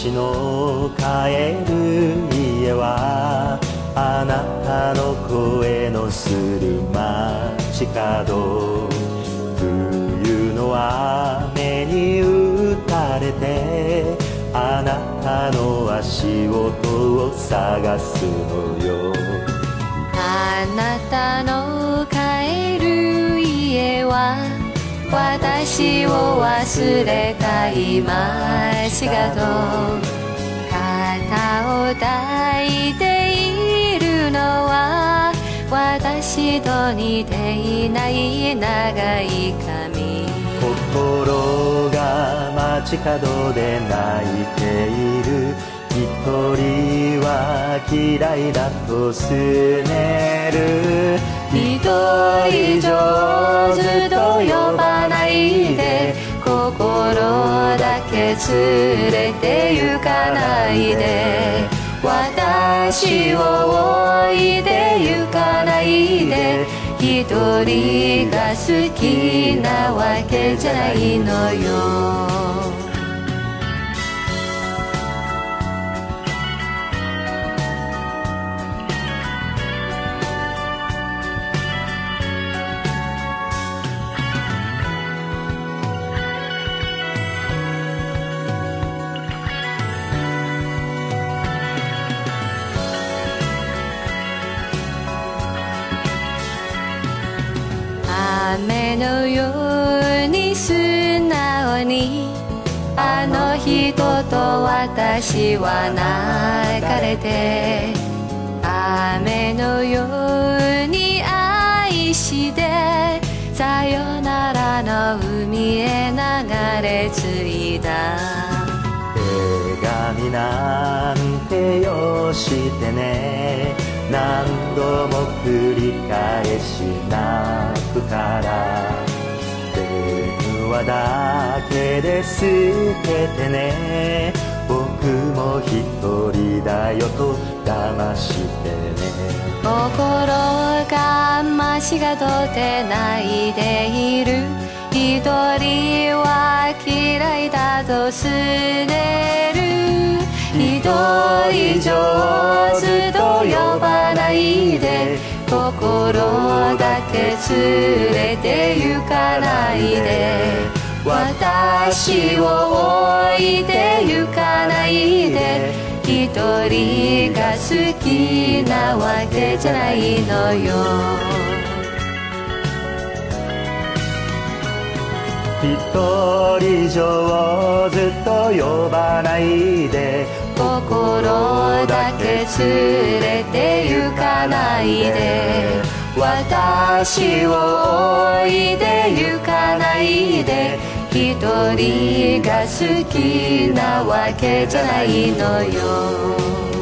私の帰る家はあなたの声のする街角冬の雨に打たれてあなたの足音を探すのよあなたの帰る家は私を忘れた今しがと肩を抱いているのは私と似ていない長い髪。心が街角で泣いている。人は嫌いだとすねる。一人上手と呼ばないで心だけ連れて行かないで。私を置いて行かないで。一人が好きなわけじゃないのよ。雨のように素直にあの人と私は泣かれて雨のように愛してさよならの海へ流れ着いた。手紙なんてよしてね。何度も繰り返し泣くから電話だけで捨ててね。僕も一人だよと騙してね。心がましがとて泣いている。一人は嫌いだとすねる。一人上手け連れて行かないで。私を置いて行かないで。一人が好きなわけじゃないのよ。一人上手と呼ばないで。心だけ連れて行かないで。私私を置いて行かないで。一人が好きなわけじゃないのよ。